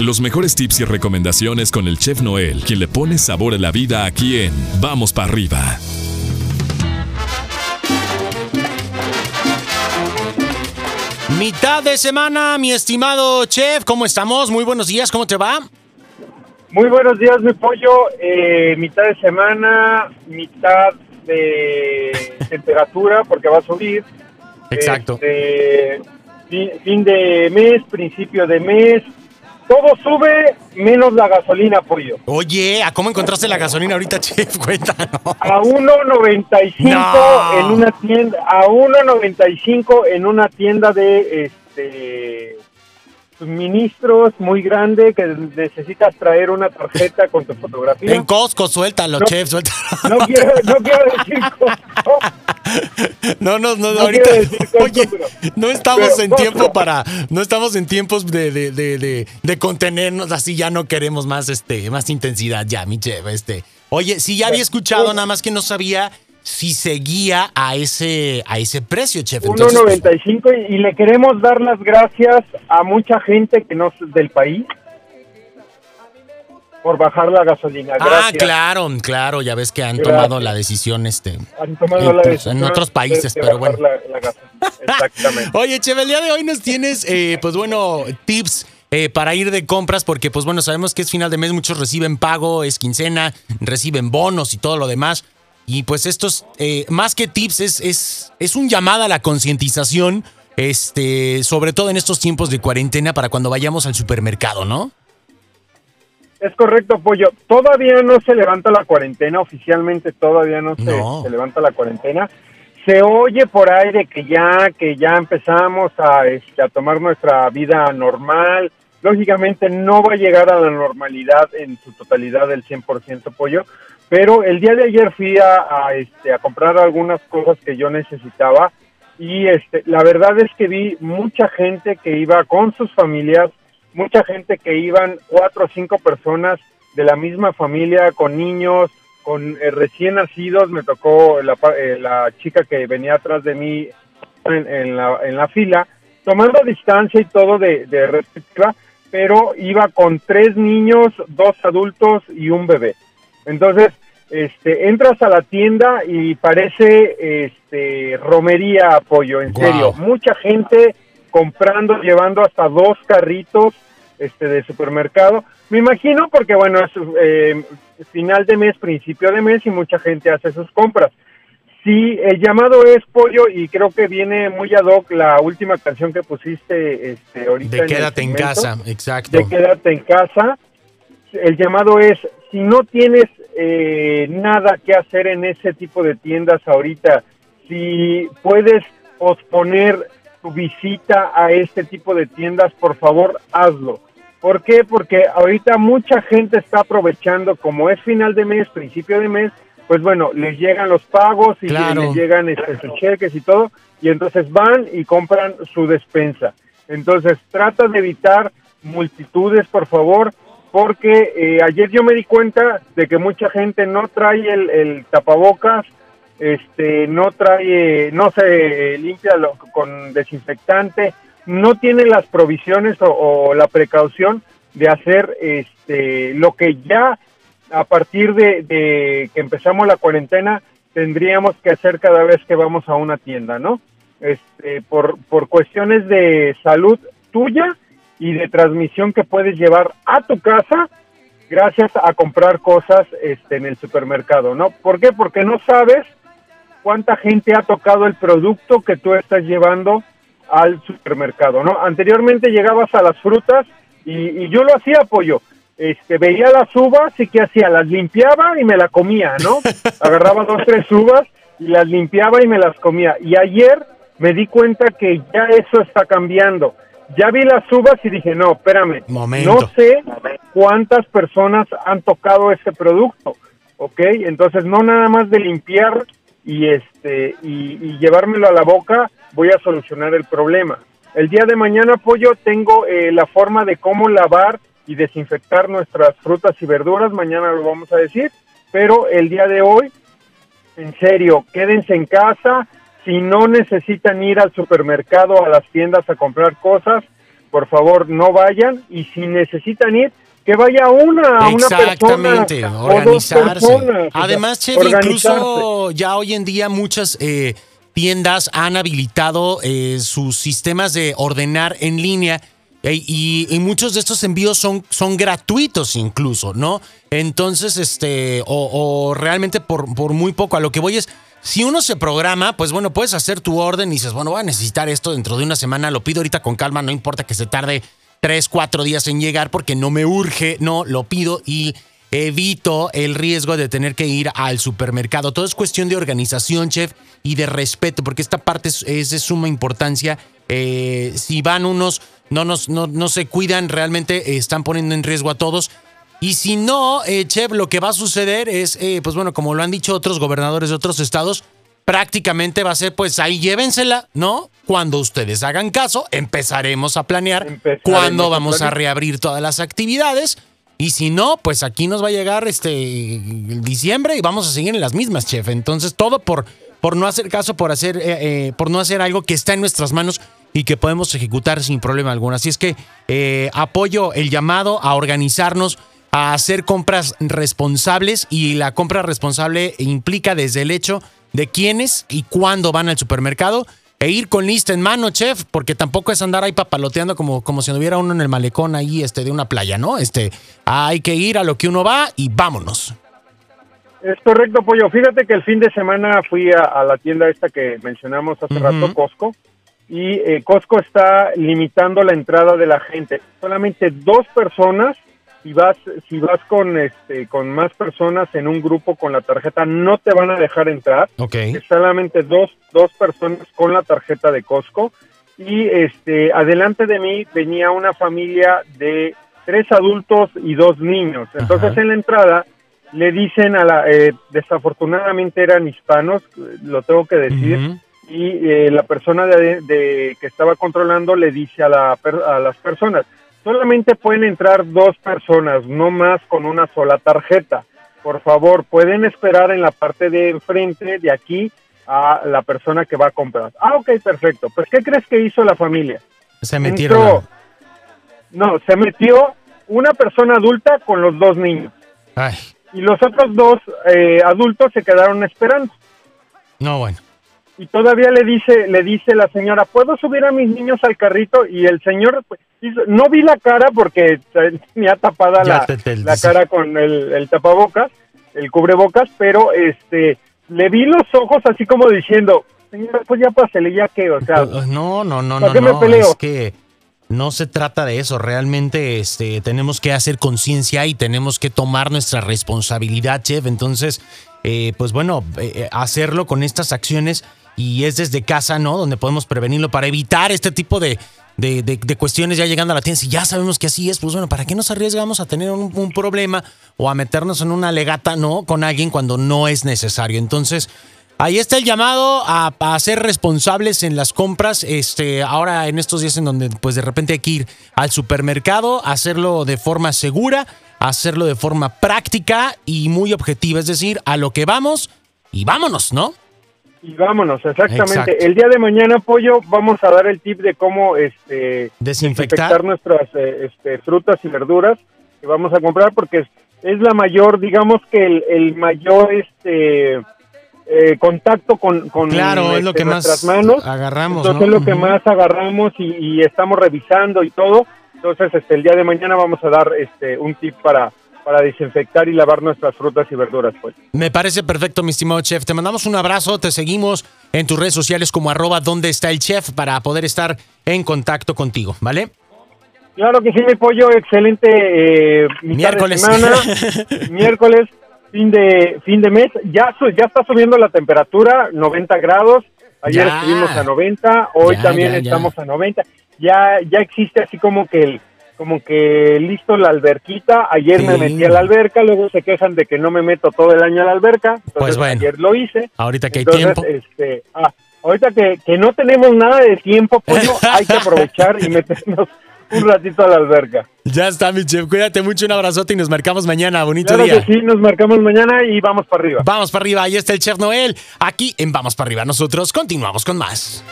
Los mejores tips y recomendaciones con el chef Noel, quien le pone sabor a la vida aquí en Vamos para arriba. Mitad de semana, mi estimado chef, ¿cómo estamos? Muy buenos días, ¿cómo te va? Muy buenos días, mi pollo. Eh, mitad de semana, mitad de temperatura, porque va a subir. Exacto. Este, fin, fin de mes, principio de mes. Todo sube menos la gasolina, pollo. Oye, ¿a cómo encontraste la gasolina ahorita, chef? Cuéntanos. A 1.95 No. en una tienda, a 1.95 en una tienda de este suministros muy grande que necesitas traer una tarjeta con tu fotografía. En Costco, suéltalo, No. chef, suéltalo. No quiero, no quiero decir cosas. No, no, no, No ahorita. Costco, Oye, pero- no estamos pero en Costco. tiempo para. No estamos en tiempos de, de, de, de, de contenernos así, ya no queremos más, este, más intensidad, ya, mi chef, este. Oye, sí, ya había escuchado, nada más que no sabía si seguía a ese, a ese precio, chef. Entonces, pues, 1.95 y, y le queremos dar las gracias a mucha gente que no es del país por bajar la gasolina. Ah, claro, claro, ya ves que han Gracias. tomado la decisión, este. Han tomado En la otros- decisión en otros países, de pero bueno. la- la gasolina. Exactamente. Oye, Cheve, el día de hoy nos tienes, eh, pues bueno, tips eh, para ir de compras, porque pues bueno, sabemos que es final de mes, muchos reciben pago, es quincena, reciben bonos y todo lo demás. Y pues estos, eh, más que tips, es, es, es un llamado a la concientización, este, sobre todo en estos tiempos de cuarentena para cuando vayamos al supermercado, ¿no? Es correcto, Pollo. Todavía no se levanta la cuarentena, oficialmente todavía no se, No. se levanta la cuarentena. Se oye por ahí de que ya, que ya empezamos a, este, a tomar nuestra vida normal. Lógicamente no va a llegar a la normalidad en su totalidad del 100% Pollo, pero el día de ayer fui a, este, a comprar algunas cosas que yo necesitaba y este, la verdad es que vi mucha gente que iba con sus familias, mucha gente que iban cuatro o cinco personas de la misma familia, con niños, con eh, recién nacidos. Me tocó la, eh, la chica que venía atrás de mí en, en la, en la fila, tomando distancia y todo de, de respectiva, pero iba con tres niños, dos adultos y un bebé. Entonces, este, entras a la tienda y parece este, romería apoyo, en serio. Mucha gente comprando, llevando hasta dos carritos este, de supermercado. Me imagino porque, bueno, es eh, final de mes, principio de mes y mucha gente hace sus compras. Sí, el llamado es pollo y creo que viene muy ad hoc la última canción que pusiste este, ahorita. De en el quédate en segmento casa, exacto. de quédate en casa. El llamado es, si no tienes eh, nada que hacer en ese tipo de tiendas ahorita, si puedes posponer tu visita a este tipo de tiendas, por favor, hazlo. ¿Por qué? Porque ahorita mucha gente está aprovechando, como es final de mes, principio de mes, pues bueno, les llegan los pagos y Claro. les llegan este, sus cheques y todo, y entonces van y compran su despensa. Entonces, trata de evitar multitudes, por favor, porque eh, ayer yo me di cuenta de que mucha gente no trae el, tapabocas, este, no trae, no se limpia lo- con desinfectante, no tiene las provisiones o, o la precaución de hacer este, lo que ya a partir de, de que empezamos la cuarentena tendríamos que hacer cada vez que vamos a una tienda, ¿no? Este, por, por cuestiones de salud tuya y de transmisión que puedes llevar a tu casa gracias a comprar cosas este, en el supermercado, ¿no? ¿Por qué? Porque no sabes cuánta gente ha tocado el producto que tú estás llevando al supermercado, ¿no? Anteriormente llegabas a las frutas y, y yo lo hacía, pollo. Este, veía las uvas y ¿qué hacía? Las limpiaba y me la comía, ¿no? Agarraba dos, tres uvas y las limpiaba y me las comía. Y ayer me di cuenta que ya eso está cambiando. Ya vi las uvas y dije, no, espérame, Momento. no sé cuántas personas han tocado ese producto, ¿ok? Entonces no nada más de limpiar y este y, y llevármelo a la boca voy a solucionar el problema. El día de mañana, pollo, tengo eh, la forma de cómo lavar y desinfectar nuestras frutas y verduras. Mañana lo vamos a decir, pero el día de hoy, en serio, quédense en casa. Si no necesitan ir al supermercado, a las tiendas a comprar cosas, por favor no vayan y si necesitan ir, que vaya una, una persona. Exactamente, organizarse. Además, chef, incluso ya hoy en día muchas eh, tiendas han habilitado eh, sus sistemas de ordenar en línea. eh, Y, y muchos de estos envíos son, son gratuitos incluso, ¿no? Entonces, este, o, o realmente por, por muy poco. A lo que voy es, si uno se programa, pues bueno, puedes hacer tu orden y dices, bueno, voy a necesitar esto dentro de una semana, lo pido ahorita con calma, no importa que se tarde tres, cuatro días en llegar porque no me urge, no, lo pido y evito el riesgo de tener que ir al supermercado. Todo es cuestión de organización, chef, y de respeto, porque esta parte es, es de suma importancia. Eh, si van unos, no, nos, no, no se cuidan, realmente están poniendo en riesgo a todos. Y si no, eh, chef, lo que va a suceder es, eh, pues bueno, como lo han dicho otros gobernadores de otros estados, prácticamente va a ser, pues ahí llévensela, ¿no? Cuando ustedes hagan caso, empezaremos a planear Empezaremos cuándo vamos a planear. reabrir todas las actividades. Y si no, pues aquí nos va a llegar este diciembre y vamos a seguir en las mismas, chef. Entonces, todo por, por no hacer caso, por hacer, eh, eh, por no hacer algo que está en nuestras manos y que podemos ejecutar sin problema alguno. Así es que eh, apoyo el llamado a organizarnos, a hacer compras responsables y la compra responsable implica desde el hecho de quiénes y cuándo van al supermercado e ir con lista en mano, chef, porque tampoco es andar ahí papaloteando como, como si anduviera uno en el malecón ahí este, de una playa, ¿no? Este, hay que ir a lo que uno va y vámonos. Es correcto, Pollo. Fíjate que el fin de semana fui a, a la tienda esta que mencionamos hace rato, Costco, y eh, Costco está limitando la entrada de la gente. Solamente dos personas, si vas, si vas con, este, con más personas en un grupo con la tarjeta, no te van a dejar entrar. Ok. Es solamente dos, dos personas con la tarjeta de Costco. Y este, adelante de mí venía una familia de tres adultos y dos niños. Entonces Ajá. en la entrada le dicen a la, eh, desafortunadamente eran hispanos, lo tengo que decir, Ujú. y eh, la persona de, de- que estaba controlando le dice a, la, a las personas, solamente pueden entrar dos personas, no más con una sola tarjeta. Por favor, pueden esperar en la parte de enfrente, de aquí, a la persona que va a comprar. Ah, ok, perfecto. Pues, ¿qué crees que hizo la familia? Se metieron. Entró- No, se metió una persona adulta con los dos niños. Ay, Y los otros dos eh, adultos se quedaron esperando. no, bueno. y todavía le dice le dice la señora puedo subir a mis niños al carrito y el señor pues, no vi la cara porque tenía tapada la, te- te- la cara con el, el tapabocas el cubrebocas pero este le vi los ojos así como diciendo señora pues ya pásele ya que o sea Uh, No, no, no, ¿para no, me no. peleo? Es que no se trata de eso. Realmente este, tenemos que hacer conciencia y tenemos que tomar nuestra responsabilidad, chef. Entonces, eh, pues bueno, eh, eh, hacerlo con estas acciones y es desde casa, ¿no? Donde podemos prevenirlo para evitar este tipo de, de, de- de cuestiones ya llegando a la tienda. Si ya sabemos que así es, pues bueno, ¿para qué nos arriesgamos a tener un, problema o a meternos en una legata, ¿no? Con alguien cuando no es necesario. Entonces, Ahí está el llamado a, a ser responsables en las compras. Este, ahora en estos días en donde pues de repente hay que ir al supermercado, hacerlo de forma segura, hacerlo de forma práctica y muy objetiva, es decir, a lo que vamos y vámonos, ¿no? Y vámonos exactamente Exacto. el día de mañana pollo vamos a dar el tip de cómo este Desinfectar. nuestras eh, este, frutas y verduras que vamos a comprar porque es, es la mayor, digamos que el, el mayor este eh, contacto con, con Claro, es lo este, que más nuestras manos. agarramos, Entonces ¿no? es lo que más agarramos y, y estamos revisando y todo. Entonces este el día de mañana vamos a dar este un tip para para desinfectar y lavar nuestras frutas y verduras pues. Me parece perfecto, mi estimado chef. Te mandamos un abrazo, te seguimos en tus redes sociales como arroba donde está el chef para poder estar en contacto contigo, ¿vale? Claro que sí, mi pollo, excelente eh, Miércoles. semana, miércoles, fin de fin de mes. Ya ya está subiendo la temperatura, 90 grados. Ayer Ya. estuvimos a 90, hoy Ya, también ya. estamos a 90. Ya ya existe así como que el como que listo la alberquita. Ayer me metí a la alberca, luego se quejan de que no me meto todo el año a la alberca. Entonces Pues bueno. ayer lo hice. Ahorita que hay tiempo. Este, ah, ahorita que, que no tenemos nada de tiempo, pollo, hay que aprovechar y meternos un ratito a la alberca. Ya está, mi chef. Cuídate mucho, un abrazote y nos marcamos mañana. Bonito Claro día. que sí, nos marcamos mañana y vamos para arriba. Vamos para arriba, ahí está el chef Noel. Aquí en Vamos para arriba. Nosotros continuamos con más.